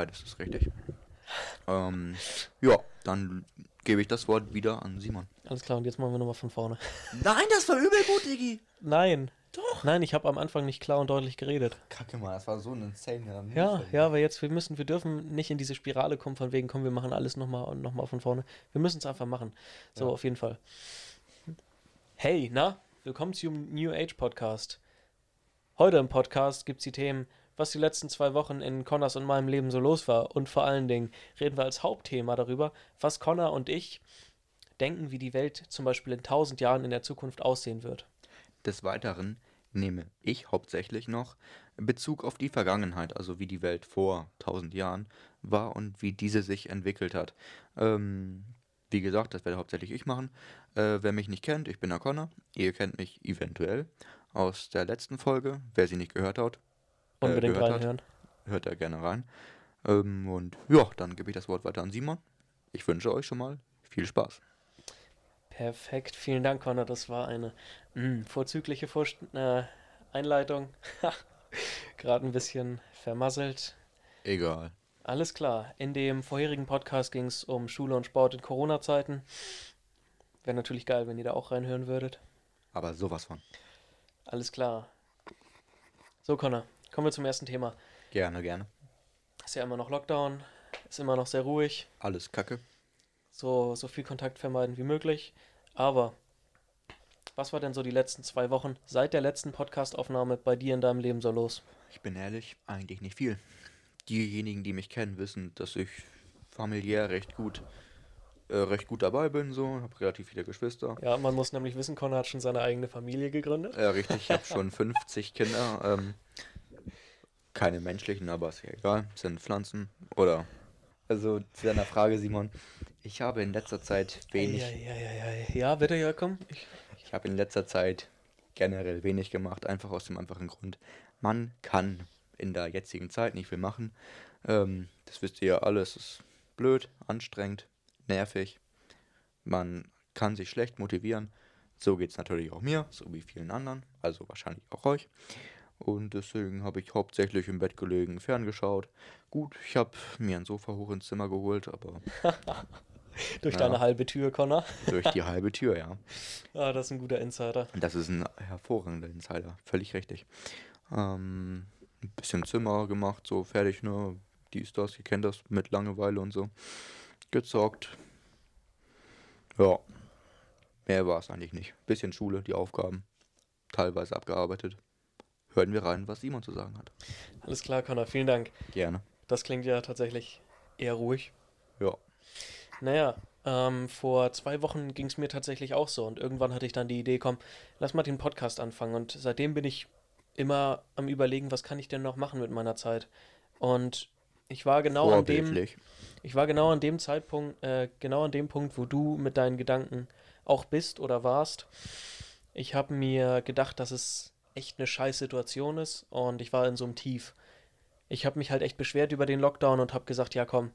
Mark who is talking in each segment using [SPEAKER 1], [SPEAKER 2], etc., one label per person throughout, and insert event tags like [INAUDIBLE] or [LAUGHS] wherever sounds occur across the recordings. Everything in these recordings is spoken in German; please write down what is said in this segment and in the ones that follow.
[SPEAKER 1] beides ist richtig. Ähm, ja, dann gebe ich das Wort wieder an Simon.
[SPEAKER 2] Alles klar, und jetzt machen wir nochmal von vorne.
[SPEAKER 1] Nein, das war übel gut, Diggi.
[SPEAKER 2] Nein.
[SPEAKER 1] Doch.
[SPEAKER 2] Nein, ich habe am Anfang nicht klar und deutlich geredet.
[SPEAKER 1] Kacke mal, das war so ein insane
[SPEAKER 2] Ja, ja, aber jetzt, wir müssen, wir dürfen nicht in diese Spirale kommen, von wegen, komm, wir machen alles nochmal und nochmal von vorne. Wir müssen es einfach machen. So,
[SPEAKER 1] Ja.
[SPEAKER 2] auf jeden Fall. Hey, na, willkommen zum New Age Podcast. Heute im Podcast gibt es die Themen, was die letzten zwei Wochen in Connors und meinem Leben so los war. Und vor allen Dingen reden wir als Hauptthema darüber, was Connor und ich denken, wie die Welt zum Beispiel in tausend Jahren in der Zukunft aussehen wird.
[SPEAKER 1] Des Weiteren nehme ich hauptsächlich noch Bezug auf die Vergangenheit, also wie die Welt vor 1000 Jahren war und wie diese sich entwickelt hat. Ähm, wie gesagt, das werde hauptsächlich ich machen. Äh, wer mich nicht kennt, ich bin der Connor. Ihr kennt mich eventuell aus der letzten Folge. Wer sie nicht gehört hat, äh,
[SPEAKER 2] Unbedingt
[SPEAKER 1] hat,
[SPEAKER 2] reinhören.
[SPEAKER 1] hört da gerne rein. Ähm, und ja, dann gebe ich das Wort weiter an Simon. Ich wünsche euch schon mal viel Spaß.
[SPEAKER 2] Perfekt, vielen Dank, Connor. Das war eine mh, vorzügliche Vorst äh, Einleitung. [LAUGHS] Gerade ein bisschen vermasselt.
[SPEAKER 1] Egal.
[SPEAKER 2] Alles klar. In dem vorherigen Podcast ging es um Schule und Sport in Corona-Zeiten. Wäre natürlich geil, wenn ihr da auch reinhören würdet.
[SPEAKER 1] Aber sowas von.
[SPEAKER 2] Alles klar. So, Connor, kommen wir zum ersten Thema.
[SPEAKER 1] Gerne, gerne.
[SPEAKER 2] Ist ja immer noch Lockdown, ist immer noch sehr ruhig.
[SPEAKER 1] Alles Kacke.
[SPEAKER 2] so, so viel Kontakt vermeiden wie möglich. Aber was war denn so die letzten zwei Wochen seit der letzten Podcastaufnahme bei dir in deinem Leben so los?
[SPEAKER 1] Ich bin ehrlich, eigentlich nicht viel. Diejenigen, die mich kennen, wissen, dass ich familiär recht gut, äh, recht gut dabei bin, so, habe relativ viele Geschwister.
[SPEAKER 2] Ja, man muss nämlich wissen, Connor hat schon seine eigene Familie gegründet.
[SPEAKER 1] Äh, richtig, ich habe schon [LAUGHS] 50 Kinder. Ähm, keine menschlichen, aber ist ja egal. Sind Pflanzen. Oder. Also zu deiner Frage, Simon. Ich habe in letzter Zeit wenig.
[SPEAKER 2] Ja, ja, ja, ja, ja, bitte, ja, komm. Ich,
[SPEAKER 1] Ich habe in letzter Zeit generell wenig gemacht, einfach aus dem einfachen Grund, man kann in der jetzigen Zeit nicht viel machen. Ähm, das wisst ihr ja alle, es ist blöd, anstrengend, nervig. Man kann sich schlecht motivieren. So geht es natürlich auch mir, so wie vielen anderen, also wahrscheinlich auch euch. Und deswegen habe ich hauptsächlich im Bett gelegen, ferngeschaut. Gut, ich habe mir ein Sofa hoch ins Zimmer geholt, aber [LAUGHS]
[SPEAKER 2] durch
[SPEAKER 1] Ja.
[SPEAKER 2] deine halbe Tür, Connor.
[SPEAKER 1] durch die [LAUGHS] halbe Tür, ja.
[SPEAKER 2] Ah, das ist ein guter Insider.
[SPEAKER 1] Das ist ein hervorragender Insider, völlig richtig. Ähm, ein bisschen Zimmer gemacht, so fertig, ne? Dies, das, ihr kennt das mit Langeweile und so. Gezockt. Ja. Mehr war es eigentlich nicht. Bisschen Schule, die Aufgaben. Teilweise abgearbeitet. Hören wir rein, was Simon zu sagen hat.
[SPEAKER 2] Alles klar, Connor, vielen Dank.
[SPEAKER 1] Gerne.
[SPEAKER 2] Das klingt ja tatsächlich eher ruhig.
[SPEAKER 1] Ja.
[SPEAKER 2] Naja, ähm, vor zwei Wochen ging es mir tatsächlich auch so und irgendwann hatte ich dann die Idee, komm, lass mal den Podcast anfangen und seitdem bin ich immer am überlegen, was kann ich denn noch machen mit meiner Zeit und ich war genau an dem, ich war genau an dem Zeitpunkt, äh, genau an dem Punkt, wo du mit deinen Gedanken auch bist oder warst. Ich habe mir gedacht, dass es echt eine scheiß Situation ist und ich war in so einem Tief. Ich habe mich halt echt beschwert über den Lockdown und habe gesagt, ja komm,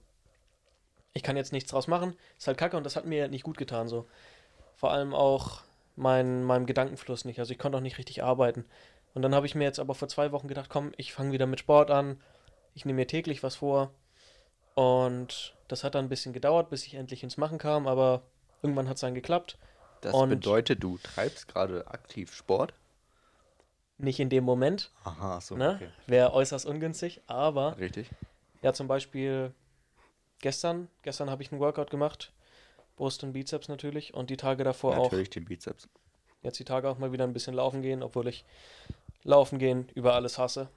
[SPEAKER 2] ich kann jetzt nichts draus machen, ist halt kacke und das hat mir nicht gut getan so. Vor allem auch mein, meinem Gedankenfluss nicht, also ich konnte auch nicht richtig arbeiten. Und dann habe ich mir jetzt aber vor zwei Wochen gedacht, komm, ich fange wieder mit Sport an, ich nehme mir täglich was vor und das hat dann ein bisschen gedauert, bis ich endlich ins Machen kam, aber irgendwann hat es dann geklappt.
[SPEAKER 1] Das
[SPEAKER 2] Und-
[SPEAKER 1] bedeutet, du treibst gerade aktiv Sport?
[SPEAKER 2] Nicht in dem Moment,
[SPEAKER 1] Aha, so.
[SPEAKER 2] ne?
[SPEAKER 1] Okay.
[SPEAKER 2] Wäre äußerst ungünstig, aber
[SPEAKER 1] Richtig.
[SPEAKER 2] ja, zum Beispiel gestern, gestern habe ich einen Workout gemacht, Brust und Bizeps natürlich und die Tage davor auch.
[SPEAKER 1] Natürlich den Bizeps.
[SPEAKER 2] Jetzt die Tage auch mal wieder ein bisschen laufen gehen, obwohl ich laufen gehen über alles hasse.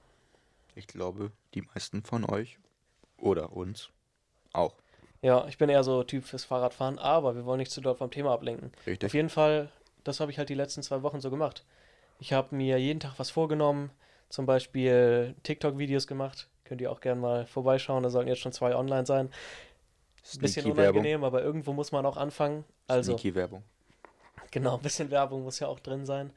[SPEAKER 1] Ich glaube, die meisten von euch oder uns auch.
[SPEAKER 2] Ja, ich bin eher so Typ fürs Fahrradfahren, aber wir wollen nicht zu doll vom Thema ablenken. Auf
[SPEAKER 1] Richtig.
[SPEAKER 2] jeden Fall, das habe ich halt die letzten zwei Wochen so gemacht. Ich habe mir jeden Tag was vorgenommen, zum Beispiel TikTok-Videos gemacht. Könnt ihr auch gerne mal vorbeischauen, da sollten jetzt schon zwei online sein. Bisschen
[SPEAKER 1] Sneaky Werbung.
[SPEAKER 2] unangenehm, aber irgendwo muss man auch anfangen. Also,
[SPEAKER 1] Sneaky Werbung.
[SPEAKER 2] genau, ein bisschen Werbung muss ja auch drin sein.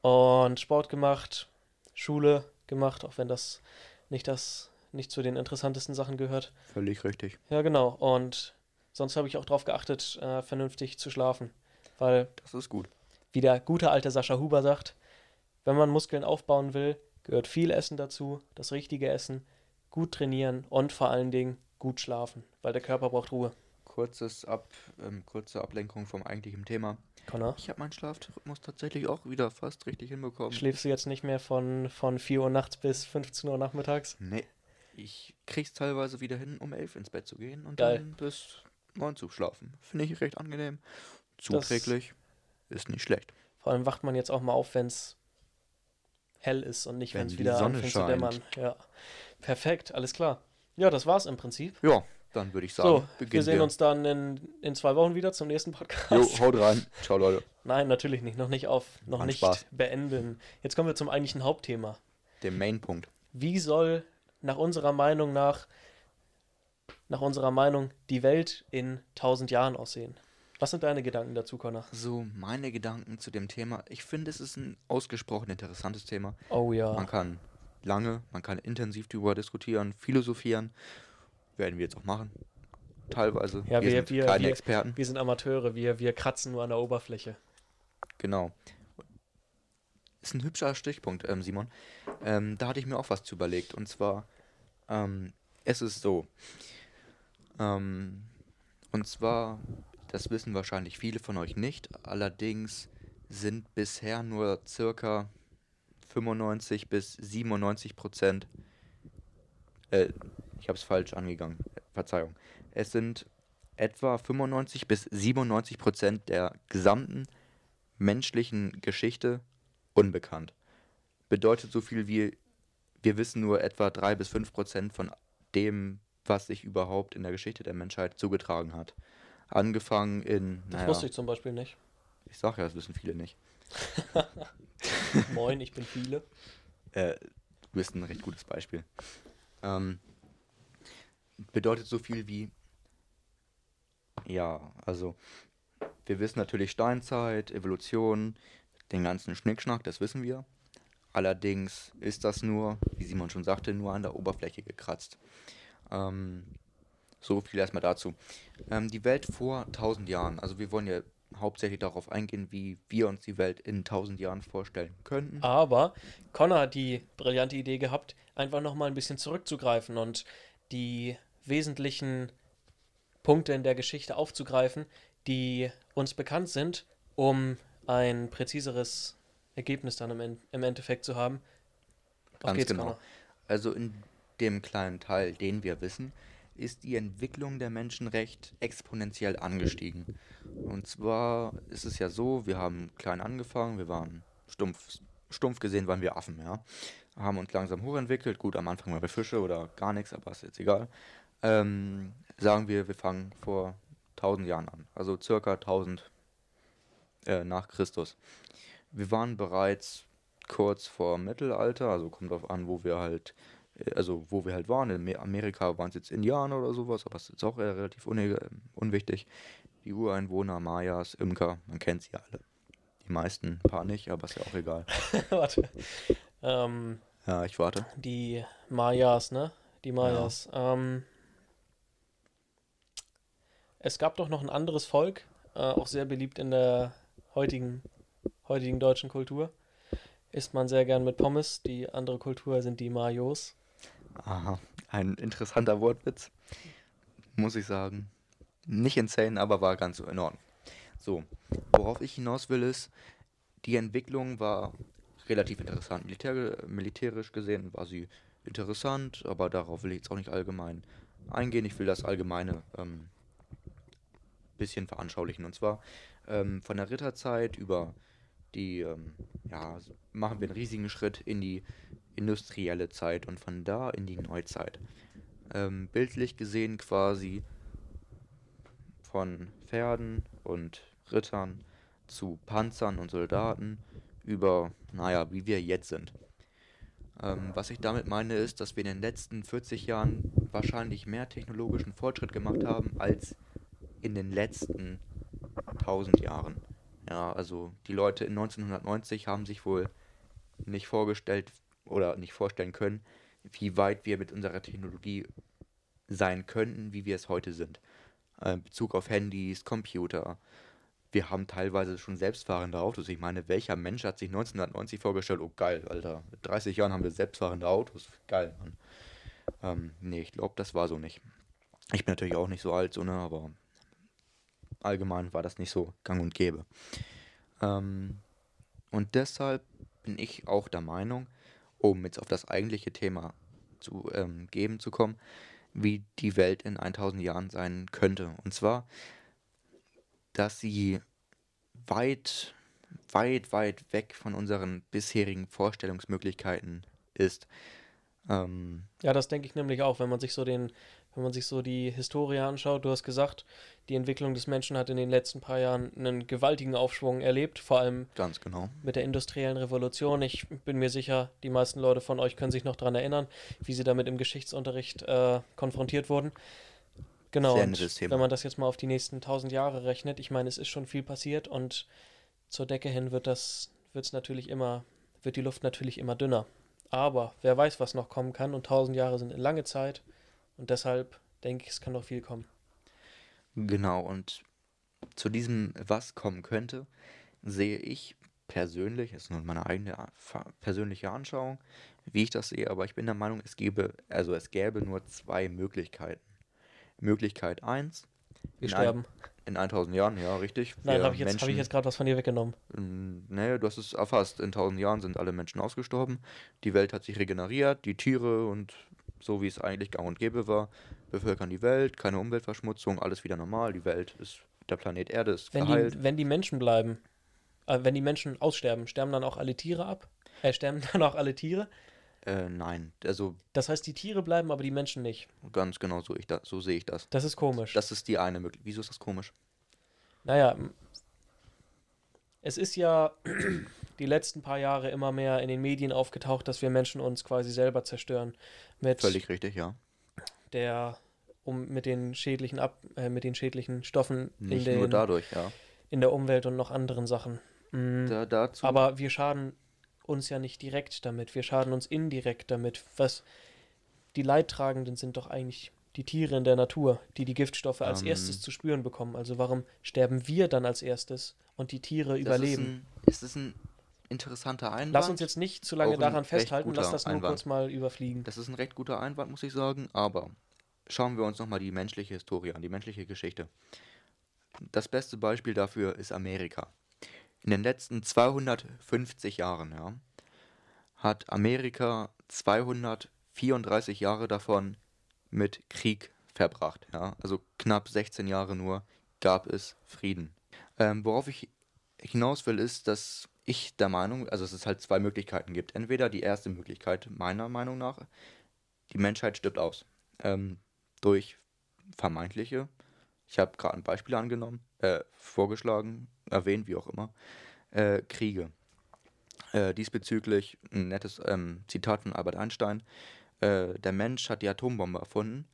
[SPEAKER 2] Und Sport gemacht, Schule gemacht, auch wenn das nicht das nicht zu den interessantesten Sachen gehört.
[SPEAKER 1] Völlig richtig.
[SPEAKER 2] Ja, genau. Und sonst habe ich auch darauf geachtet, äh, vernünftig zu schlafen. Weil,
[SPEAKER 1] Das ist gut.
[SPEAKER 2] Wie der gute alte Sascha Huber sagt, wenn man Muskeln aufbauen will, gehört viel Essen dazu, das richtige Essen, gut trainieren und vor allen Dingen gut schlafen, weil der Körper braucht Ruhe.
[SPEAKER 1] Kurzes Ab, ähm, kurze Ablenkung vom eigentlichen Thema.
[SPEAKER 2] Connor,
[SPEAKER 1] Ich habe meinen Schlafrhythmus tatsächlich auch wieder fast richtig hinbekommen.
[SPEAKER 2] schläfst du jetzt nicht mehr von, von 4 Uhr nachts bis 15 Uhr nachmittags?
[SPEAKER 1] Nee. Ich krieg's teilweise wieder hin, um elf ins Bett zu gehen und
[SPEAKER 2] Geil.
[SPEAKER 1] dann bis neun zu schlafen. Finde ich recht angenehm.
[SPEAKER 2] Das-
[SPEAKER 1] Zuträglich. Ist nicht schlecht.
[SPEAKER 2] Vor allem wacht man jetzt auch mal auf, wenn es hell ist und nicht,
[SPEAKER 1] Wenn
[SPEAKER 2] es wieder
[SPEAKER 1] Sonne
[SPEAKER 2] anfängt zu
[SPEAKER 1] scheint.
[SPEAKER 2] dämmern. Ja. Perfekt, alles klar. Ja, das war's im Prinzip.
[SPEAKER 1] Ja, dann würde ich sagen,
[SPEAKER 2] So, wir
[SPEAKER 1] beginnen
[SPEAKER 2] sehen uns dann in, in zwei Wochen wieder zum nächsten Podcast.
[SPEAKER 1] Jo, haut rein. Ciao, Leute. [LAUGHS]
[SPEAKER 2] Nein, natürlich nicht. Noch nicht auf, noch nicht
[SPEAKER 1] Spaß.
[SPEAKER 2] beenden. Jetzt kommen wir zum eigentlichen Hauptthema.
[SPEAKER 1] Der Mainpunkt.
[SPEAKER 2] Wie soll nach unserer Meinung nach, nach unserer Meinung, die Welt in 1000 Jahren aussehen? Was sind deine Gedanken dazu, Connor?
[SPEAKER 1] So, meine Gedanken zu dem Thema. Ich finde, es ist ein ausgesprochen interessantes Thema.
[SPEAKER 2] Oh ja.
[SPEAKER 1] Man kann lange, man kann intensiv darüber diskutieren, philosophieren. Werden wir jetzt auch machen. Teilweise.
[SPEAKER 2] Ja, wir-
[SPEAKER 1] sind
[SPEAKER 2] wir-
[SPEAKER 1] keine
[SPEAKER 2] wir-
[SPEAKER 1] Experten.
[SPEAKER 2] Wir sind Amateure, wir, wir kratzen nur an der Oberfläche.
[SPEAKER 1] Genau. Ist ein hübscher Stichpunkt, ähm, Simon. Ähm, da hatte ich mir auch was zu überlegt. Und zwar, ähm, es ist so. Ähm, und zwar, das wissen wahrscheinlich viele von euch nicht. Allerdings sind bisher nur circa 95 bis 97 Prozent. Äh, ich habe es falsch angegangen. Verzeihung. Es sind etwa 95 bis 97 Prozent der gesamten menschlichen Geschichte unbekannt. Bedeutet so viel wie, wir wissen nur etwa 3 bis 5 Prozent von dem, was sich überhaupt in der Geschichte der Menschheit zugetragen hat. Angefangen in,
[SPEAKER 2] Das
[SPEAKER 1] naja,
[SPEAKER 2] wusste ich zum Beispiel nicht.
[SPEAKER 1] ich sag ja, das wissen viele nicht. [LAUGHS]
[SPEAKER 2] Moin, ich bin viele.
[SPEAKER 1] Äh, du bist ein recht gutes Beispiel. Ähm, bedeutet so viel wie, ja, also wir wissen natürlich Steinzeit, Evolution, den ganzen Schnickschnack, das wissen wir. Allerdings ist das nur, wie Simon schon sagte, nur an der Oberfläche gekratzt. Ähm, so viel erstmal dazu. Ähm, die Welt vor 1000 Jahren, also wir wollen ja hauptsächlich darauf eingehen, wie wir uns die Welt in 1000 Jahren vorstellen könnten.
[SPEAKER 2] Aber Connor hat die brillante Idee gehabt, einfach nochmal ein bisschen zurückzugreifen und die wesentlichen Punkte in der Geschichte aufzugreifen, die uns bekannt sind, um ein präziseres Ergebnis dann im, im Endeffekt zu haben. Auf
[SPEAKER 1] Ganz genau.
[SPEAKER 2] Connor.
[SPEAKER 1] Also in dem kleinen Teil, den wir wissen, ist die Entwicklung der Menschen recht exponentiell angestiegen. Und zwar ist es ja so, wir haben klein angefangen, wir waren stumpf, stumpf gesehen waren wir Affen, ja. Haben uns langsam hochentwickelt. Gut, am Anfang waren wir Fische oder gar nichts, aber ist jetzt egal. Ähm, sagen wir, wir fangen vor 1000 Jahren an, also circa 1000 äh, nach Christus. Wir waren bereits kurz vor Mittelalter, also kommt darauf an, wo wir halt, also wo wir halt waren. In Me- Amerika waren es jetzt Indianer oder sowas, aber es ist auch relativ un unwichtig. Die Ureinwohner, Mayas, Imker, man kennt sie alle. Die meisten, ein paar nicht, aber ist ja auch egal. [LAUGHS]
[SPEAKER 2] Warte. Ähm,
[SPEAKER 1] Ja, ich warte.
[SPEAKER 2] die Mayas, ne? Die Mayas. Ähm, es gab doch noch ein anderes Volk, äh, auch sehr beliebt in der heutigen, heutigen deutschen Kultur. Isst man sehr gern mit Pommes. Die andere Kultur sind die Mayos.
[SPEAKER 1] Aha, ein interessanter Wortwitz, muss ich sagen. Nicht insane, aber war ganz in Ordnung. So, worauf ich hinaus will ist, die Entwicklung war relativ interessant. Militär, militärisch gesehen war sie interessant, aber darauf will ich jetzt auch nicht allgemein eingehen. Ich will das allgemeine ähm, bisschen veranschaulichen. Und zwar ähm, von der Ritterzeit über die, ähm, ja, machen wir einen riesigen Schritt in die industrielle Zeit und von da in die Neuzeit. Ähm, bildlich gesehen quasi von Pferden und Rittern zu Panzern und Soldaten über, naja, wie wir jetzt sind. Ähm, was ich damit meine ist, dass wir in den letzten 40 Jahren wahrscheinlich mehr technologischen Fortschritt gemacht haben als in den letzten 1000 Jahren. Ja, also die Leute in 1990 haben sich wohl nicht vorgestellt oder nicht vorstellen können, wie weit wir mit unserer Technologie sein könnten, wie wir es heute sind. Äh, in Bezug auf Handys, Computer. Wir haben teilweise schon selbstfahrende Autos. Ich meine, welcher Mensch hat sich 1990 vorgestellt, oh geil, Alter, mit 30 Jahren haben wir selbstfahrende Autos. Geil, Mann. Ähm, nee, ich glaube, das war so nicht. Ich bin natürlich auch nicht so alt, so, ne, aber allgemein war das nicht so gang und gäbe. Ähm, und deshalb bin ich auch der Meinung, um jetzt auf das eigentliche Thema zu ähm, geben zu kommen, wie die Welt in 1000 Jahren sein könnte. Und zwar, dass sie weit, weit, weit weg von unseren bisherigen Vorstellungsmöglichkeiten ist. Ähm,
[SPEAKER 2] Ja, das denke ich nämlich auch, wenn man sich so den, wenn man sich so die Historie anschaut. Du hast gesagt, die Entwicklung des Menschen hat in den letzten paar Jahren einen gewaltigen Aufschwung erlebt, vor allem
[SPEAKER 1] ganz genau.
[SPEAKER 2] mit der industriellen Revolution. Ich bin mir sicher, die meisten Leute von euch können sich noch daran erinnern, wie sie damit im Geschichtsunterricht äh, konfrontiert wurden. Genau, wenn man das jetzt mal auf die nächsten tausend Jahre rechnet, ich meine, es ist schon viel passiert und zur Decke hin wird das, wird's natürlich immer, wird die Luft natürlich immer dünner. Aber wer weiß, was noch kommen kann und tausend Jahre sind eine lange Zeit und deshalb denke ich, es kann noch viel kommen.
[SPEAKER 1] Genau, und zu diesem, was kommen könnte, sehe ich persönlich, das ist nur meine eigene persönliche Anschauung, wie ich das sehe, aber ich bin der Meinung, es gäbe, also es gäbe nur zwei Möglichkeiten. Möglichkeit 1,
[SPEAKER 2] Wir
[SPEAKER 1] in, ein,
[SPEAKER 2] sterben.
[SPEAKER 1] in 1000 Jahren, ja, richtig.
[SPEAKER 2] Nein, habe ich jetzt, hab jetzt gerade was von dir weggenommen.
[SPEAKER 1] Mm, Nee, du hast es erfasst. In 1000 Jahren sind alle Menschen ausgestorben. Die Welt hat sich regeneriert. Die Tiere und so wie es eigentlich gang und gäbe war, bevölkern die Welt. Keine Umweltverschmutzung, alles wieder normal. Die Welt ist, der Planet Erde ist
[SPEAKER 2] Wenn
[SPEAKER 1] geheilt.
[SPEAKER 2] die, wenn die Menschen bleiben, äh, wenn die Menschen aussterben, sterben dann auch alle Tiere ab? Äh, sterben [LAUGHS] dann auch alle Tiere?
[SPEAKER 1] Äh, nein, also
[SPEAKER 2] Das heißt, die Tiere bleiben, aber die Menschen nicht.
[SPEAKER 1] ganz genau so, ich da, so sehe ich das.
[SPEAKER 2] Das ist komisch.
[SPEAKER 1] Das ist die eine Möglichkeit. Wieso ist das komisch?
[SPEAKER 2] Naja, es ist ja [CLEARS THROAT] die letzten paar Jahre immer mehr in den Medien aufgetaucht, dass wir Menschen uns quasi selber zerstören. Mit
[SPEAKER 1] Völlig richtig, ja.
[SPEAKER 2] der, um mit den schädlichen Ab, äh, mit den schädlichen Stoffen in,
[SPEAKER 1] Nicht
[SPEAKER 2] den,
[SPEAKER 1] nur dadurch, ja.
[SPEAKER 2] in der Umwelt und noch anderen Sachen. Mm.
[SPEAKER 1] Da, dazu.
[SPEAKER 2] Aber wir schaden uns ja nicht direkt damit, wir schaden uns indirekt damit. Was die Leidtragenden sind doch eigentlich die Tiere in der Natur, die die Giftstoffe als
[SPEAKER 1] Ähm.
[SPEAKER 2] erstes zu spüren bekommen. Also warum sterben wir dann als erstes und die Tiere überleben?
[SPEAKER 1] Ist ein, ist das ein interessanter Einwand?
[SPEAKER 2] Lass uns jetzt nicht zu lange daran festhalten, lass das nur
[SPEAKER 1] Einwand.
[SPEAKER 2] kurz mal überfliegen.
[SPEAKER 1] Das ist ein recht guter Einwand, muss ich sagen, aber schauen wir uns nochmal die menschliche Historie an, die menschliche Geschichte. Das beste Beispiel dafür ist Amerika. In den letzten 250 Jahren ja, hat Amerika 234 Jahre davon mit Krieg verbracht. Ja. Also knapp 16 Jahre nur gab es Frieden. Ähm, worauf ich hinaus will, ist, dass ich der Meinung, also dass es halt zwei Möglichkeiten gibt. Entweder die erste Möglichkeit, meiner Meinung nach, die Menschheit stirbt aus. Ähm, durch vermeintliche, ich habe gerade ein Beispiel angenommen, äh, vorgeschlagen, erwähnt, wie auch immer, äh, Kriege. Äh, diesbezüglich ein nettes ähm, Zitat von Albert Einstein. Äh, der Mensch hat die Atombombe erfunden,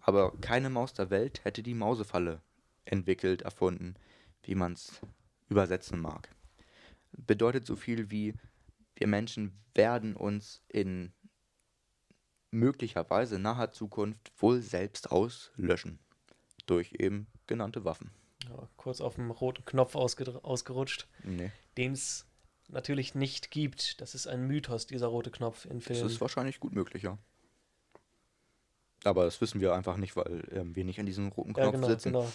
[SPEAKER 1] aber keine Maus der Welt hätte die Mausefalle entwickelt, erfunden, wie man es übersetzen mag. Bedeutet so viel wie, wir Menschen werden uns in möglicherweise naher Zukunft wohl selbst auslöschen. Durch eben genannte Waffen.
[SPEAKER 2] Ja, kurz auf dem roten Knopf ausgerutscht,
[SPEAKER 1] Nee,
[SPEAKER 2] den es natürlich nicht gibt. Das ist ein Mythos, dieser rote Knopf in
[SPEAKER 1] das
[SPEAKER 2] Filmen.
[SPEAKER 1] ist wahrscheinlich gut möglich, ja. Aber das wissen wir einfach nicht, weil ähm, wir nicht an diesem roten
[SPEAKER 2] ja,
[SPEAKER 1] Knopf
[SPEAKER 2] genau,
[SPEAKER 1] sitzen.
[SPEAKER 2] genau.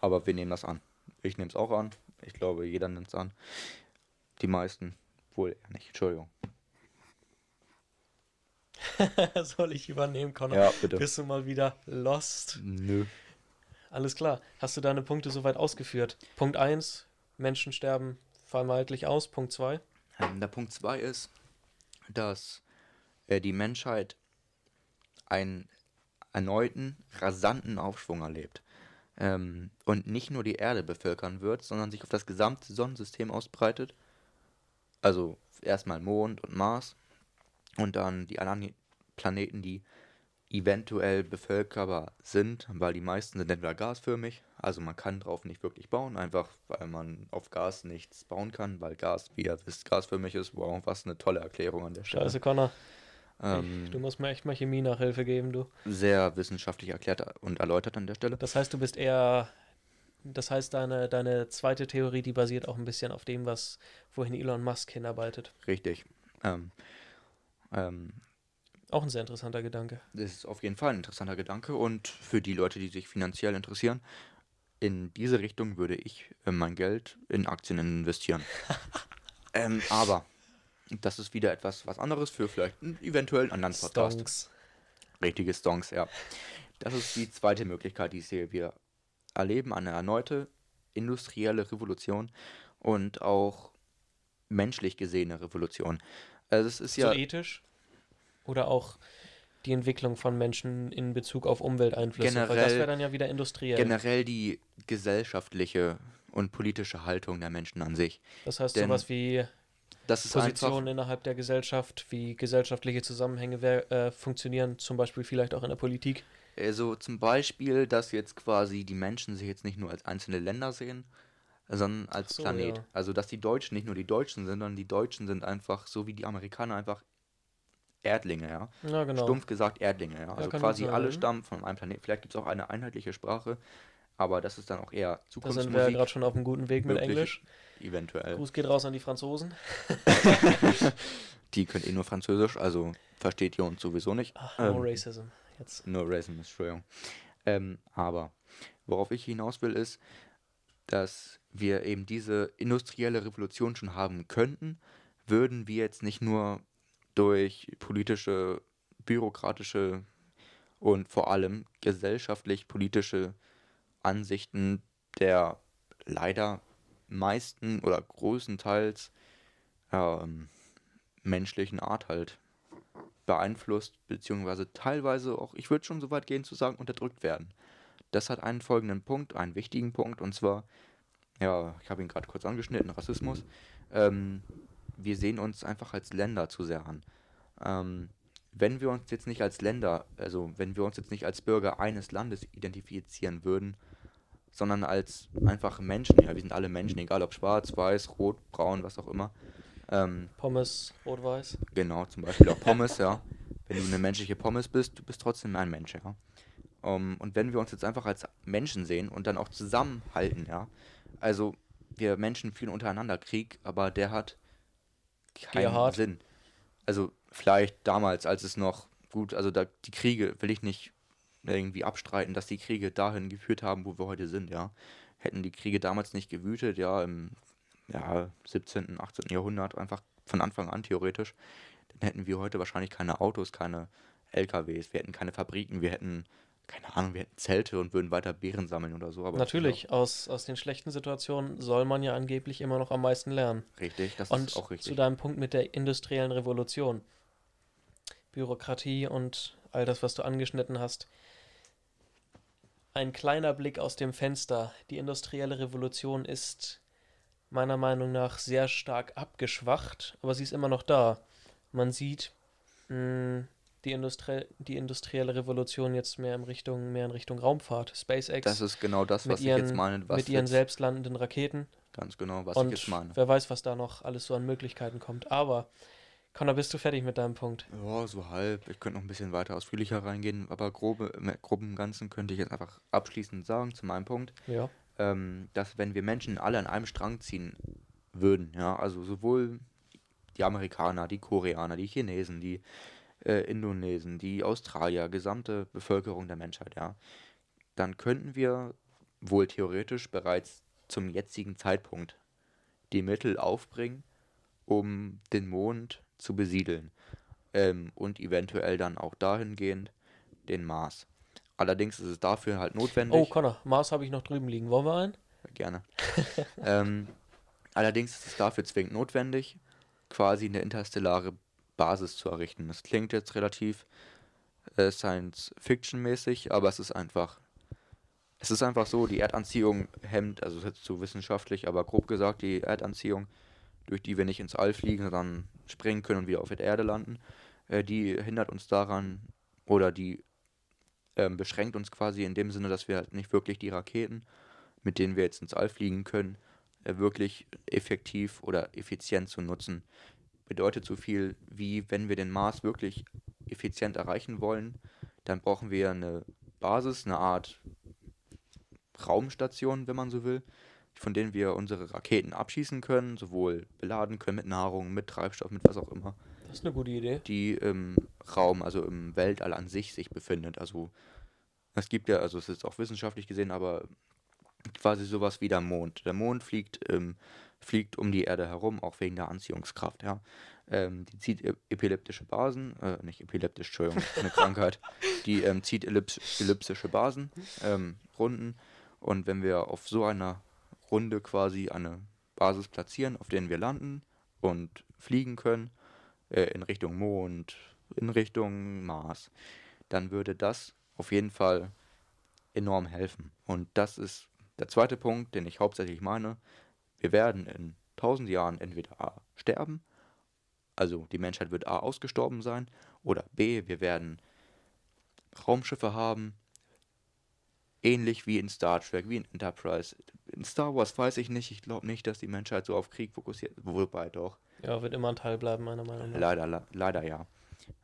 [SPEAKER 1] Aber wir nehmen das an. Ich nehme es auch an. Ich glaube, jeder nimmt es an. Die meisten wohl eher nicht. Entschuldigung. [LAUGHS]
[SPEAKER 2] Soll ich übernehmen, Connor?
[SPEAKER 1] Ja, bitte.
[SPEAKER 2] Bist du mal wieder lost?
[SPEAKER 1] Nö.
[SPEAKER 2] Alles klar. Hast du deine Punkte soweit ausgeführt? Punkt 1, Menschen sterben vermeintlich aus. Punkt 2,
[SPEAKER 1] Ähm, der Punkt 2 ist, dass äh, die Menschheit einen erneuten, rasanten Aufschwung erlebt. Ähm, und nicht nur die Erde bevölkern wird, sondern sich auf das gesamte Sonnensystem ausbreitet. Also erstmal Mond und Mars und dann die anderen Planeten, die eventuell bevölkerbar sind, weil die meisten sind entweder gasförmig, also man kann drauf nicht wirklich bauen, einfach weil man auf Gas nichts bauen kann, weil Gas, wie ihr wisst, gasförmig ist. Wow, was eine tolle Erklärung an der Stelle.
[SPEAKER 2] Scheiße, Connor.
[SPEAKER 1] Ähm,
[SPEAKER 2] Du musst mir echt mal Chemie-Nachhilfe geben, du.
[SPEAKER 1] sehr wissenschaftlich erklärt und erläutert an der Stelle.
[SPEAKER 2] Das heißt, du bist eher. Das heißt, deine, deine zweite Theorie, die basiert auch ein bisschen auf dem, was wohin Elon Musk hinarbeitet.
[SPEAKER 1] Richtig. Ähm, ähm,
[SPEAKER 2] Auch ein sehr interessanter Gedanke.
[SPEAKER 1] Das ist auf jeden Fall ein interessanter Gedanke und für die Leute, die sich finanziell interessieren, in diese Richtung würde ich äh, mein Geld in Aktien investieren. [LAUGHS] ähm, aber das ist wieder etwas was anderes für vielleicht einen eventuell anderen Podcast.
[SPEAKER 2] Stonks.
[SPEAKER 1] Richtige Stonks, ja. Das ist die zweite Möglichkeit, die ich sehe. Wir erleben eine erneute industrielle Revolution und auch menschlich gesehene Revolution. Also es ist ja
[SPEAKER 2] So ethisch? Oder auch die Entwicklung von Menschen in Bezug auf Umwelteinflüsse? Weil das
[SPEAKER 1] Generell-
[SPEAKER 2] wäre dann ja wieder industriell.
[SPEAKER 1] generell die gesellschaftliche und politische Haltung der Menschen an sich.
[SPEAKER 2] das heißt,
[SPEAKER 1] denn
[SPEAKER 2] sowas wie
[SPEAKER 1] Das ist
[SPEAKER 2] Positionen innerhalb der Gesellschaft, wie gesellschaftliche Zusammenhänge äh, funktionieren, zum Beispiel vielleicht auch in der Politik.
[SPEAKER 1] Also zum Beispiel, dass jetzt quasi die Menschen sich jetzt nicht nur als einzelne Länder sehen, sondern als
[SPEAKER 2] so,
[SPEAKER 1] Planet.
[SPEAKER 2] ja.
[SPEAKER 1] Also dass die Deutschen nicht nur die Deutschen sind, sondern die Deutschen sind einfach, so wie die Amerikaner, einfach Erdlinge, ja.
[SPEAKER 2] Ja, genau.
[SPEAKER 1] Stumpf gesagt Erdlinge, ja. Also quasi alle stammen von einem Planeten. Vielleicht gibt es auch eine einheitliche Sprache, aber das ist dann auch eher
[SPEAKER 2] Da sind wir ja
[SPEAKER 1] Zukunftsmusik,
[SPEAKER 2] gerade schon auf einem guten Weg mit
[SPEAKER 1] Möglich.
[SPEAKER 2] Englisch.
[SPEAKER 1] Eventuell.
[SPEAKER 2] Gruß geht raus an die Franzosen. [LAUGHS]
[SPEAKER 1] Die können eh nur Französisch, also versteht ihr uns sowieso nicht.
[SPEAKER 2] Ach, no
[SPEAKER 1] Ähm,
[SPEAKER 2] Racism. Jetzt.
[SPEAKER 1] No Racism, Entschuldigung. Ähm, aber worauf ich hinaus will, ist, dass wir eben diese industrielle Revolution schon haben könnten, würden wir jetzt nicht nur durch politische, bürokratische und vor allem gesellschaftlich-politische Ansichten der leider meisten oder größtenteils ähm, menschlichen Art halt beeinflusst, beziehungsweise teilweise auch, ich würde schon so weit gehen zu sagen, unterdrückt werden. Das hat einen folgenden Punkt, einen wichtigen Punkt, und zwar, ja, ich habe ihn gerade kurz angeschnitten, Rassismus. Ähm, wir sehen uns einfach als Länder zu sehr an. Ähm, wenn wir uns jetzt nicht als Länder, also wenn wir uns jetzt nicht als Bürger eines Landes identifizieren würden, sondern als einfach Menschen, ja, wir sind alle Menschen, egal ob schwarz, weiß, rot, braun, was auch immer, ähm,
[SPEAKER 2] Pommes, Rot-Weiß.
[SPEAKER 1] Genau, zum Beispiel auch Pommes, ja. Wenn du eine menschliche Pommes bist, du bist trotzdem ein Mensch, ja. Um, und wenn wir uns jetzt einfach als Menschen sehen und dann auch zusammenhalten, ja. Also, wir Menschen führen untereinander Krieg, aber der hat keinen
[SPEAKER 2] Gerhard.
[SPEAKER 1] Sinn. Also, vielleicht damals, als es noch gut, also da, die Kriege will ich nicht irgendwie abstreiten, dass die Kriege dahin geführt haben, wo wir heute sind, ja. Hätten die Kriege damals nicht gewütet, ja, im ja, 17., 18. Jahrhundert, einfach von Anfang an theoretisch, dann hätten wir heute wahrscheinlich keine Autos, keine LKWs, wir hätten keine Fabriken, wir hätten, keine Ahnung, wir hätten Zelte und würden weiter Beeren sammeln oder so. Aber
[SPEAKER 2] Natürlich, aus, aus den schlechten Situationen soll man ja angeblich immer noch am meisten lernen.
[SPEAKER 1] Richtig, das
[SPEAKER 2] Und
[SPEAKER 1] ist auch
[SPEAKER 2] zu
[SPEAKER 1] richtig.
[SPEAKER 2] deinem Punkt mit der industriellen Revolution, Bürokratie und all das, was du angeschnitten hast. Ein kleiner Blick aus dem Fenster. Die industrielle Revolution ist meiner Meinung nach sehr stark abgeschwacht, aber sie ist immer noch da. Man sieht mh, die, Industrie die industrielle Revolution jetzt mehr in Richtung, mehr in Richtung Raumfahrt. SpaceX
[SPEAKER 1] Das ist genau das, was ich jetzt
[SPEAKER 2] ihren-
[SPEAKER 1] meine, was
[SPEAKER 2] mit ihren
[SPEAKER 1] jetzt,
[SPEAKER 2] selbstlandenden Raketen.
[SPEAKER 1] ganz genau, was
[SPEAKER 2] und
[SPEAKER 1] ich jetzt meine.
[SPEAKER 2] wer weiß, was da noch alles so an Möglichkeiten kommt. Aber, Connor, bist du fertig mit deinem Punkt?
[SPEAKER 1] Ja, so halb. Ich könnte noch ein bisschen weiter ausführlicher reingehen, aber grobe, im groben Ganzen könnte ich jetzt einfach abschließend sagen zu meinem Punkt.
[SPEAKER 2] Ja.
[SPEAKER 1] ähm, dass wenn wir Menschen alle an einem Strang ziehen würden, ja, also sowohl die Amerikaner, die Koreaner, die Chinesen, die äh, Indonesen, die Australier, gesamte Bevölkerung der Menschheit, ja, dann könnten wir wohl theoretisch bereits zum jetzigen Zeitpunkt die Mittel aufbringen, um den Mond zu besiedeln ähm, und eventuell dann auch dahingehend den Mars. Allerdings ist es dafür halt notwendig.
[SPEAKER 2] Oh, Connor, Mars habe ich noch drüben liegen. Wollen wir einen?
[SPEAKER 1] Gerne. [LAUGHS] ähm, allerdings ist es dafür zwingend notwendig, quasi eine interstellare Basis zu errichten. Das klingt jetzt relativ äh, Science-Fiction-mäßig, aber es ist einfach. Es ist einfach so, die Erdanziehung hemmt, also jetzt zu wissenschaftlich, aber grob gesagt, die Erdanziehung, durch die wir nicht ins All fliegen, sondern springen können und wieder auf der Erde landen, äh, die hindert uns daran, oder die ähm, beschränkt uns quasi in dem Sinne, dass wir halt nicht wirklich die Raketen mit denen wir jetzt ins All fliegen können, äh, wirklich effektiv oder effizient zu nutzen. Bedeutet so viel wie, wenn wir den Mars wirklich effizient erreichen wollen, dann brauchen wir eine Basis, eine Art Raumstation, wenn man so will, von denen wir unsere Raketen abschießen können, sowohl beladen können mit Nahrung, mit Treibstoff, mit was auch immer.
[SPEAKER 2] Das ist eine gute Idee.
[SPEAKER 1] die im Raum, also im Weltall an sich sich befindet. Also es gibt ja, also es ist auch wissenschaftlich gesehen, aber quasi sowas wie der Mond. Der Mond fliegt, ähm, fliegt um die Erde herum, auch wegen der Anziehungskraft, ja. Ähm, die zieht e- epileptische Basen, äh, nicht epileptisch, Entschuldigung, eine Krankheit. [LAUGHS] Die ähm, zieht ellips ellipsische Basen, ähm, Runden. Und wenn wir auf so einer Runde quasi eine Basis platzieren, auf denen wir landen und fliegen können, äh, in Richtung Mond, in Richtung Mars, dann würde das auf jeden Fall enorm helfen. Und das ist der zweite Punkt, den ich hauptsächlich meine. Wir werden in tausend Jahren entweder A sterben, also die Menschheit wird A ausgestorben sein, oder B, wir werden Raumschiffe haben, ähnlich wie in Star Trek, wie in Enterprise. In Star Wars weiß ich nicht, ich glaube nicht, dass die Menschheit so auf Krieg fokussiert, wobei doch.
[SPEAKER 2] Ja, wird immer ein Teil bleiben, meiner Meinung nach.
[SPEAKER 1] Leider, le- leider ja.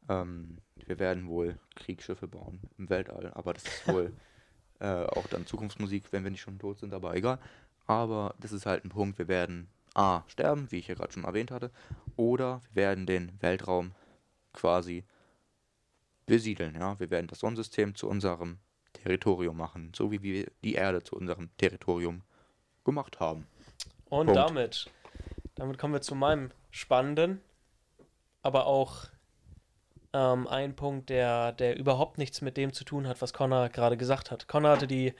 [SPEAKER 1] Ähm, wir werden wohl Kriegsschiffe bauen im Weltall, aber das ist wohl [LAUGHS] äh, auch dann Zukunftsmusik, wenn wir nicht schon tot sind, aber egal. Aber das ist halt ein Punkt, wir werden A, sterben, wie ich ja gerade schon erwähnt hatte, oder wir werden den Weltraum quasi besiedeln, ja. Wir werden das Sonnensystem zu unserem Territorium machen, so wie wir die Erde zu unserem Territorium gemacht haben.
[SPEAKER 2] Und
[SPEAKER 1] Punkt.
[SPEAKER 2] damit, damit kommen wir zu meinem spannenden, aber auch ähm, ein Punkt, der, der überhaupt nichts mit dem zu tun hat, was Connor gerade gesagt hat. Connor hatte die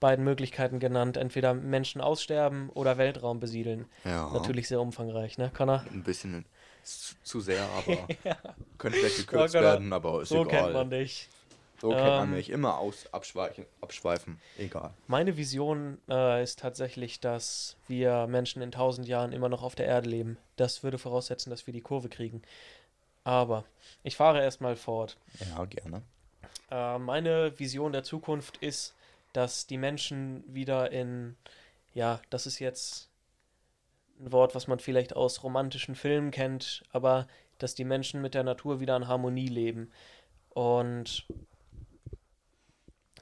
[SPEAKER 2] beiden Möglichkeiten genannt, entweder Menschen aussterben oder Weltraum besiedeln.
[SPEAKER 1] Ja.
[SPEAKER 2] Natürlich sehr umfangreich, ne, Connor?
[SPEAKER 1] Ein bisschen zu, sehr, [LAUGHS] aber könnte vielleicht
[SPEAKER 2] Ja,
[SPEAKER 1] gekürzt
[SPEAKER 2] genau.
[SPEAKER 1] werden, aber ist
[SPEAKER 2] So
[SPEAKER 1] egal.
[SPEAKER 2] kennt man dich.
[SPEAKER 1] So kennt man
[SPEAKER 2] Ähm,
[SPEAKER 1] mich. Immer aus, abschweichen, abschweifen. Egal.
[SPEAKER 2] Meine Vision äh, ist tatsächlich, dass wir Menschen in tausend Jahren immer noch auf der Erde leben. Das würde voraussetzen, dass wir die Kurve kriegen. Aber ich fahre erstmal fort.
[SPEAKER 1] Ja, gerne.
[SPEAKER 2] Äh, meine Vision der Zukunft ist, dass die Menschen wieder in, ja, das ist jetzt ein Wort, was man vielleicht aus romantischen Filmen kennt, aber dass die Menschen mit der Natur wieder in Harmonie leben. Und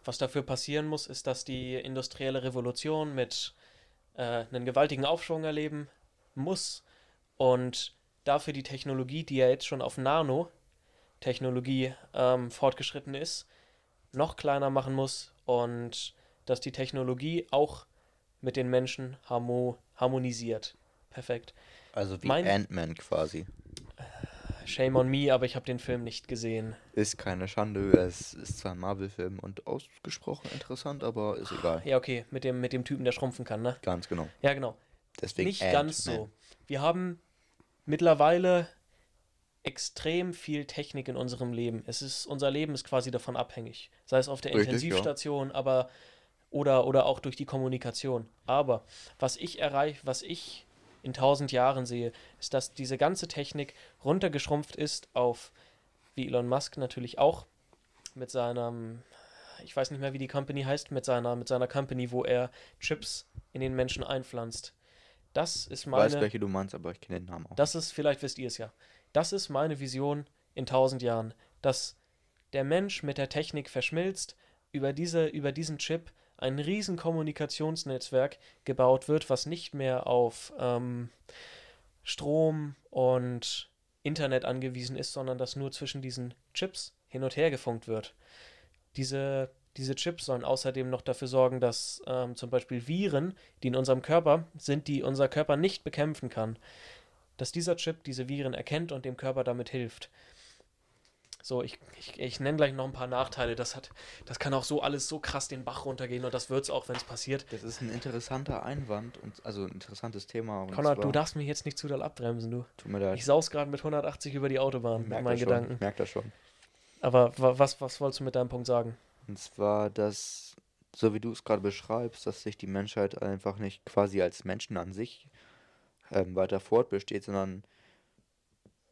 [SPEAKER 2] was dafür passieren muss, ist, dass die industrielle Revolution mit äh, einen gewaltigen Aufschwung erleben muss und dafür die Technologie, die ja jetzt schon auf Nano-Technologie ähm, fortgeschritten ist, noch kleiner machen muss und dass die Technologie auch mit den Menschen harmo harmonisiert. Perfekt.
[SPEAKER 1] Also wie Ant-Man quasi.
[SPEAKER 2] Shame on me, aber ich habe den Film nicht gesehen.
[SPEAKER 1] Ist keine Schande. Es ist zwar ein Marvel-Film und ausgesprochen interessant, aber ist egal.
[SPEAKER 2] Ja, okay, mit dem, mit dem Typen, der schrumpfen kann, ne?
[SPEAKER 1] Ganz genau.
[SPEAKER 2] Ja, genau.
[SPEAKER 1] Deswegen
[SPEAKER 2] nicht ganz so. Wir haben mittlerweile extrem viel Technik in unserem Leben. Es ist, unser Leben ist quasi davon abhängig. Sei es auf der
[SPEAKER 1] Richtig, ja.
[SPEAKER 2] Intensivstation, aber oder, oder auch durch die Kommunikation. Aber was ich erreiche, was ich in tausend Jahren sehe, ist, dass diese ganze Technik runtergeschrumpft ist auf, wie Elon Musk natürlich auch, mit seinem, ich weiß nicht mehr, wie die Company heißt, mit seiner, mit seiner Company, wo er Chips in den Menschen einpflanzt. Das ist
[SPEAKER 1] Ich weiß,
[SPEAKER 2] meine,
[SPEAKER 1] welche du meinst, aber ich kenne den Namen auch.
[SPEAKER 2] das ist, vielleicht wisst ihr es ja, das ist meine Vision in tausend Jahren, dass der Mensch mit der Technik verschmilzt, über, diese, über diesen Chip ein riesen Kommunikationsnetzwerk gebaut wird, was nicht mehr auf ähm, Strom und Internet angewiesen ist, sondern dass nur zwischen diesen Chips hin und her gefunkt wird. Diese, diese Chips sollen außerdem noch dafür sorgen, dass ähm, zum Beispiel Viren, die in unserem Körper sind, die unser Körper nicht bekämpfen kann, dass dieser Chip diese Viren erkennt und dem Körper damit hilft. So, ich, ich, ich nenne gleich noch ein paar Nachteile. Das hat, das kann auch so alles so krass den Bach runtergehen und das wird es auch, wenn es passiert.
[SPEAKER 1] Das ist ein interessanter Einwand und also ein interessantes Thema.
[SPEAKER 2] Konrad, du darfst mich jetzt nicht zu doll abbremsen, du.
[SPEAKER 1] Tut mir leid.
[SPEAKER 2] Ich saus gerade mit 180 über die Autobahn
[SPEAKER 1] Ich
[SPEAKER 2] mit
[SPEAKER 1] merk
[SPEAKER 2] meinen
[SPEAKER 1] das schon,
[SPEAKER 2] Gedanken.
[SPEAKER 1] Ich merke das schon.
[SPEAKER 2] Aber wa was, was wolltest du mit deinem Punkt sagen?
[SPEAKER 1] Und zwar, dass, so wie du es gerade beschreibst, dass sich die Menschheit einfach nicht quasi als Menschen an sich ähm, weiter fortbesteht, sondern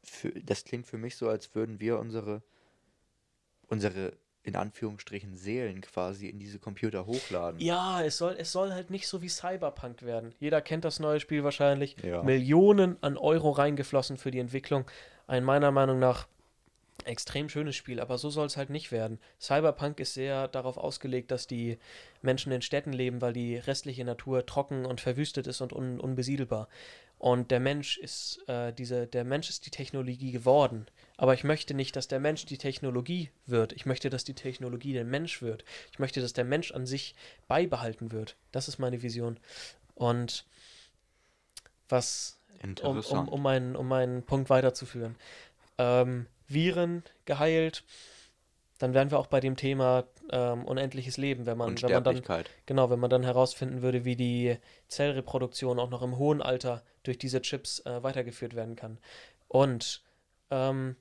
[SPEAKER 1] für, das klingt für mich so, als würden wir unsere, unsere in Anführungsstrichen Seelen quasi in diese Computer hochladen.
[SPEAKER 2] Ja, es soll, es soll halt nicht so wie Cyberpunk werden. Jeder kennt das neue Spiel wahrscheinlich.
[SPEAKER 1] Ja.
[SPEAKER 2] Millionen an Euro reingeflossen für die Entwicklung. Ein meiner Meinung nach extrem schönes Spiel, aber so soll es halt nicht werden. Cyberpunk ist sehr darauf ausgelegt, dass die Menschen in Städten leben, weil die restliche Natur trocken und verwüstet ist und un unbesiedelbar. Und der Mensch ist äh, diese, der Mensch ist die Technologie geworden. Aber ich möchte nicht, dass der Mensch die Technologie wird. Ich möchte, dass die Technologie der Mensch wird. Ich möchte, dass der Mensch an sich beibehalten wird. Das ist meine Vision. Und was, um, um, um, meinen, um meinen Punkt weiterzuführen. Ähm, Viren geheilt, dann wären wir auch bei dem Thema ähm, unendliches Leben, wenn man, wenn man dann genau, wenn man dann herausfinden würde, wie die Zellreproduktion auch noch im hohen Alter durch diese Chips äh, weitergeführt werden kann. Und ähm,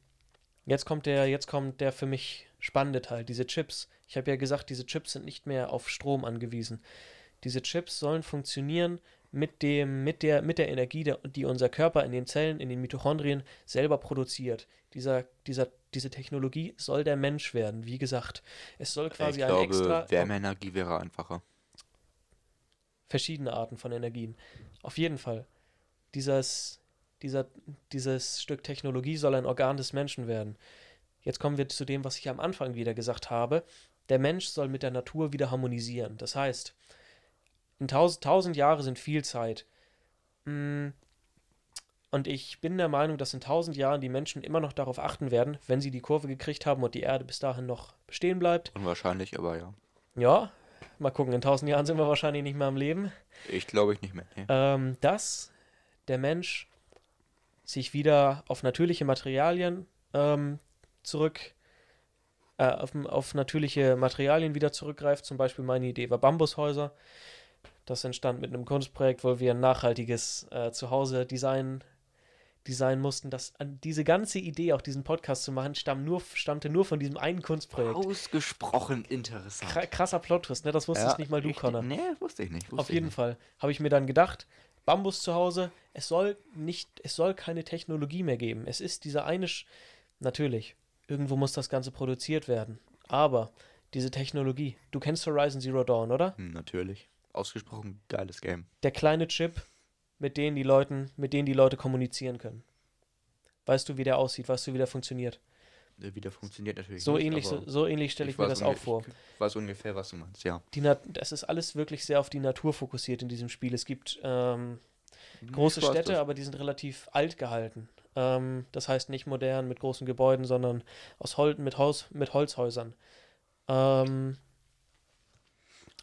[SPEAKER 2] jetzt kommt der, jetzt kommt der für mich spannende Teil, diese Chips. Ich habe ja gesagt, diese Chips sind nicht mehr auf Strom angewiesen. Diese Chips sollen funktionieren mit dem, mit der, mit der Energie, der, die unser Körper in den Zellen, in den Mitochondrien selber produziert. Dieser, dieser diese Technologie soll der Mensch werden. Wie gesagt, es soll quasi
[SPEAKER 1] ich
[SPEAKER 2] ein
[SPEAKER 1] glaube,
[SPEAKER 2] extra.
[SPEAKER 1] Wärmeenergie wäre einfacher.
[SPEAKER 2] Verschiedene Arten von Energien. Auf jeden Fall. Dieses, dieser, dieses Stück Technologie soll ein Organ des Menschen werden. Jetzt kommen wir zu dem, was ich am Anfang wieder gesagt habe. Der Mensch soll mit der Natur wieder harmonisieren. Das heißt, in tausend, tausend Jahre sind viel Zeit. Hm, und ich bin der Meinung, dass in tausend Jahren die Menschen immer noch darauf achten werden, wenn sie die Kurve gekriegt haben und die Erde bis dahin noch bestehen bleibt.
[SPEAKER 1] Unwahrscheinlich, aber ja.
[SPEAKER 2] Ja, mal gucken, in tausend Jahren sind wir wahrscheinlich nicht mehr am Leben.
[SPEAKER 1] Ich glaube ich nicht mehr. Nee.
[SPEAKER 2] Ähm, dass der Mensch sich wieder auf natürliche Materialien ähm, zurück, äh, auf, auf natürliche Materialien wieder zurückgreift. Zum Beispiel meine Idee war Bambushäuser. Das entstand mit einem Kunstprojekt, wo wir ein nachhaltiges äh, Zuhause designen designen mussten, dass diese ganze Idee, auch diesen Podcast zu machen, stamm nur, stammte nur von diesem einen Kunstprojekt.
[SPEAKER 1] Ausgesprochen interessant.
[SPEAKER 2] Kr krasser Plot-Twist, ne? Das wusstest ja, nicht mal du, Connor.
[SPEAKER 1] Nee, wusste ich nicht. Wusste
[SPEAKER 2] Auf jeden
[SPEAKER 1] nicht.
[SPEAKER 2] Fall. Habe ich mir dann gedacht, Bambus zu Hause, es soll nicht, es soll keine Technologie mehr geben. Es ist dieser eine, Sch natürlich, irgendwo muss das Ganze produziert werden. Aber diese Technologie, du kennst Horizon Zero Dawn, oder?
[SPEAKER 1] Hm, natürlich. Ausgesprochen geiles Game.
[SPEAKER 2] Der kleine Chip, mit denen die Leuten, mit denen die Leute kommunizieren können. Weißt du, wie der aussieht? Weißt du, wie der funktioniert?
[SPEAKER 1] Wie der funktioniert natürlich.
[SPEAKER 2] So
[SPEAKER 1] nicht,
[SPEAKER 2] ähnlich, so, so, ähnlich stelle ich, ich mir das auch vor.
[SPEAKER 1] Ich weiß ungefähr, was du meinst, ja.
[SPEAKER 2] Die das ist alles wirklich sehr auf die Natur fokussiert in diesem Spiel. Es gibt ähm, große Städte, das. aber die sind relativ alt gehalten. Ähm, das heißt nicht modern mit großen Gebäuden, sondern aus Hol mit, Haus mit Holzhäusern. Ähm,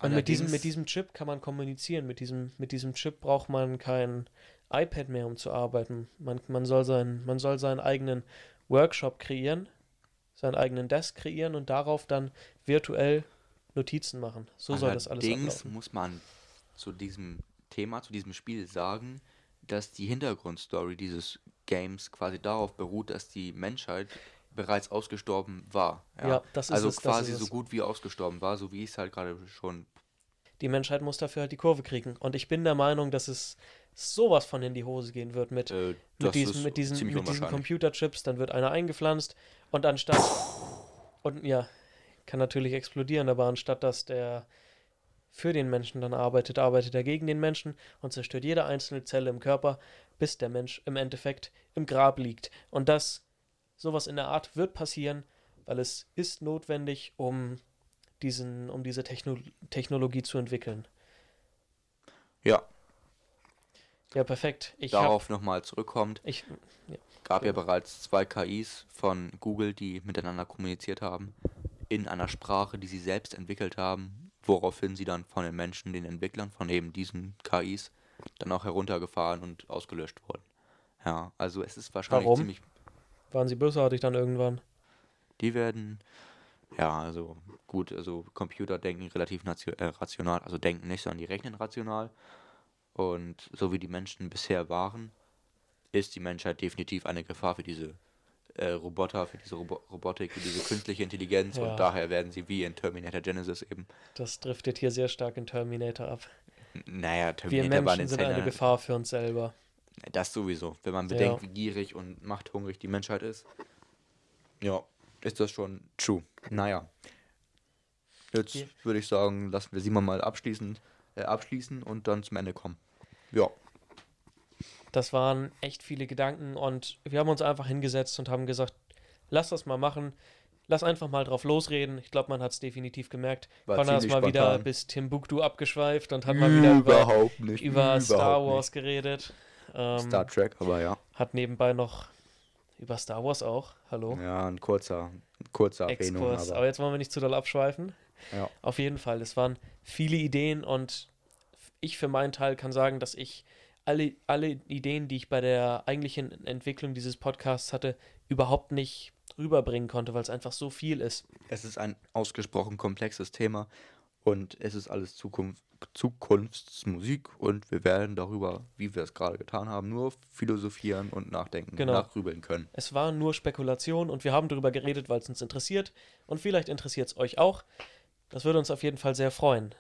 [SPEAKER 2] und mit diesem, mit diesem Chip kann man kommunizieren. Mit diesem, mit diesem Chip braucht man kein iPad mehr, um zu arbeiten. Man, man, soll, sein, man soll seinen eigenen Workshop kreieren, seinen eigenen Desk kreieren und darauf dann virtuell Notizen machen. So Allerdings soll das alles
[SPEAKER 1] Allerdings muss man zu diesem Thema, zu diesem Spiel sagen, dass die Hintergrundstory dieses Games quasi darauf beruht, dass die Menschheit bereits ausgestorben war. Ja, ja das ist Also es, quasi ist so gut wie ausgestorben war, so wie ich es halt gerade schon.
[SPEAKER 2] Die Menschheit muss dafür halt die Kurve kriegen. Und ich bin der Meinung, dass es sowas von in die Hose gehen wird mit, äh, mit diesen, mit diesen, mit diesen Computerchips. Dann wird einer eingepflanzt und anstatt. Und ja, kann natürlich explodieren, aber anstatt dass der für den Menschen dann arbeitet, arbeitet er gegen den Menschen und zerstört jede einzelne Zelle im Körper, bis der Mensch im Endeffekt im Grab liegt. Und das Sowas in der Art wird passieren, weil es ist notwendig, um, diesen, um diese Techno Technologie zu entwickeln.
[SPEAKER 1] Ja.
[SPEAKER 2] Ja, perfekt.
[SPEAKER 1] Ich Darauf nochmal zurückkommt. Ich, ja. Gab ja. ja bereits zwei KIs von Google, die miteinander kommuniziert haben, in einer Sprache, die sie selbst entwickelt haben, woraufhin sie dann von den Menschen, den Entwicklern von eben diesen KIs, dann auch heruntergefahren und ausgelöscht wurden. Ja, also es ist wahrscheinlich
[SPEAKER 2] Warum?
[SPEAKER 1] ziemlich
[SPEAKER 2] waren sie bösartig dann irgendwann?
[SPEAKER 1] Die werden, ja, also gut, also Computer denken relativ äh, rational, also denken nicht, sondern die rechnen rational. Und so wie die Menschen bisher waren, ist die Menschheit definitiv eine Gefahr für diese äh, Roboter, für diese Robo Robotik, für diese künstliche Intelligenz ja. und daher werden sie wie in Terminator Genesis eben.
[SPEAKER 2] Das driftet hier sehr stark in Terminator ab.
[SPEAKER 1] naja,
[SPEAKER 2] Terminator Wir Menschen sind eine Gefahr für uns selber.
[SPEAKER 1] Das sowieso. Wenn man bedenkt, ja. wie gierig und machthungrig die Menschheit ist, ja, ist das schon true. Naja. Jetzt okay. würde ich sagen, lassen wir sie mal abschließen, äh, abschließen und dann zum Ende kommen. Ja.
[SPEAKER 2] Das waren echt viele Gedanken und wir haben uns einfach hingesetzt und haben gesagt, lass das mal machen. Lass einfach mal drauf losreden. Ich glaube, man hat es definitiv gemerkt. War Connor ist mal spontan. wieder bis Timbuktu abgeschweift und hat mal wieder über, über Star Wars nicht. geredet. Ähm,
[SPEAKER 1] Star Trek, aber ja.
[SPEAKER 2] Hat nebenbei noch über Star Wars auch. Hallo.
[SPEAKER 1] Ja, ein kurzer, ein kurzer
[SPEAKER 2] Exkurs. Aber
[SPEAKER 1] aber
[SPEAKER 2] jetzt wollen wir nicht zu doll abschweifen.
[SPEAKER 1] ja.
[SPEAKER 2] Auf jeden Fall, es waren viele Ideen und ich für meinen Teil kann sagen, dass ich alle, alle Ideen, die ich bei der eigentlichen Entwicklung dieses Podcasts hatte, überhaupt nicht rüberbringen konnte, weil es einfach so viel ist.
[SPEAKER 1] Es ist ein ausgesprochen komplexes Thema und es ist alles Zukunft, Zukunftsmusik und wir werden darüber, wie wir es gerade getan haben, nur philosophieren und nachdenken,
[SPEAKER 2] Genau.
[SPEAKER 1] nachgrübeln können.
[SPEAKER 2] Es war nur Spekulation und wir haben darüber geredet, weil es uns interessiert und vielleicht interessiert es euch auch. Das würde uns auf jeden Fall sehr freuen.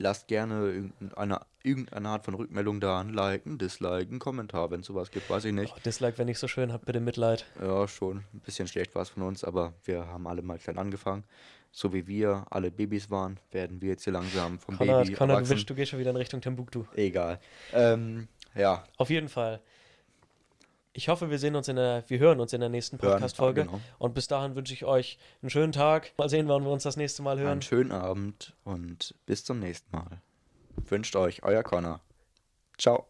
[SPEAKER 1] Lasst gerne irgendeine, irgendeine Art von Rückmeldung da, ein Liken, Disliken, Kommentar, wenn es sowas gibt, weiß ich nicht.
[SPEAKER 2] Oh, Dislike, wenn nicht so schön, habt bitte Mitleid.
[SPEAKER 1] Ja, schon. Ein bisschen schlecht war es von uns, aber wir haben alle mal klein angefangen. So wie wir alle Babys waren, werden wir jetzt hier langsam vom
[SPEAKER 2] Konrad,
[SPEAKER 1] Baby
[SPEAKER 2] Konrad, du,
[SPEAKER 1] erwachsen.
[SPEAKER 2] wischst, du gehst schon wieder in Richtung Timbuktu.
[SPEAKER 1] Egal. Ähm, ja,
[SPEAKER 2] Auf jeden Fall ich hoffe, wir sehen uns in der, wir hören uns in der nächsten Podcast-Folge.
[SPEAKER 1] Genau.
[SPEAKER 2] Und bis dahin wünsche ich euch einen schönen Tag. Mal sehen, wann wir uns das nächste Mal hören.
[SPEAKER 1] Einen schönen Abend und bis zum nächsten Mal. Wünscht euch euer Connor. Ciao.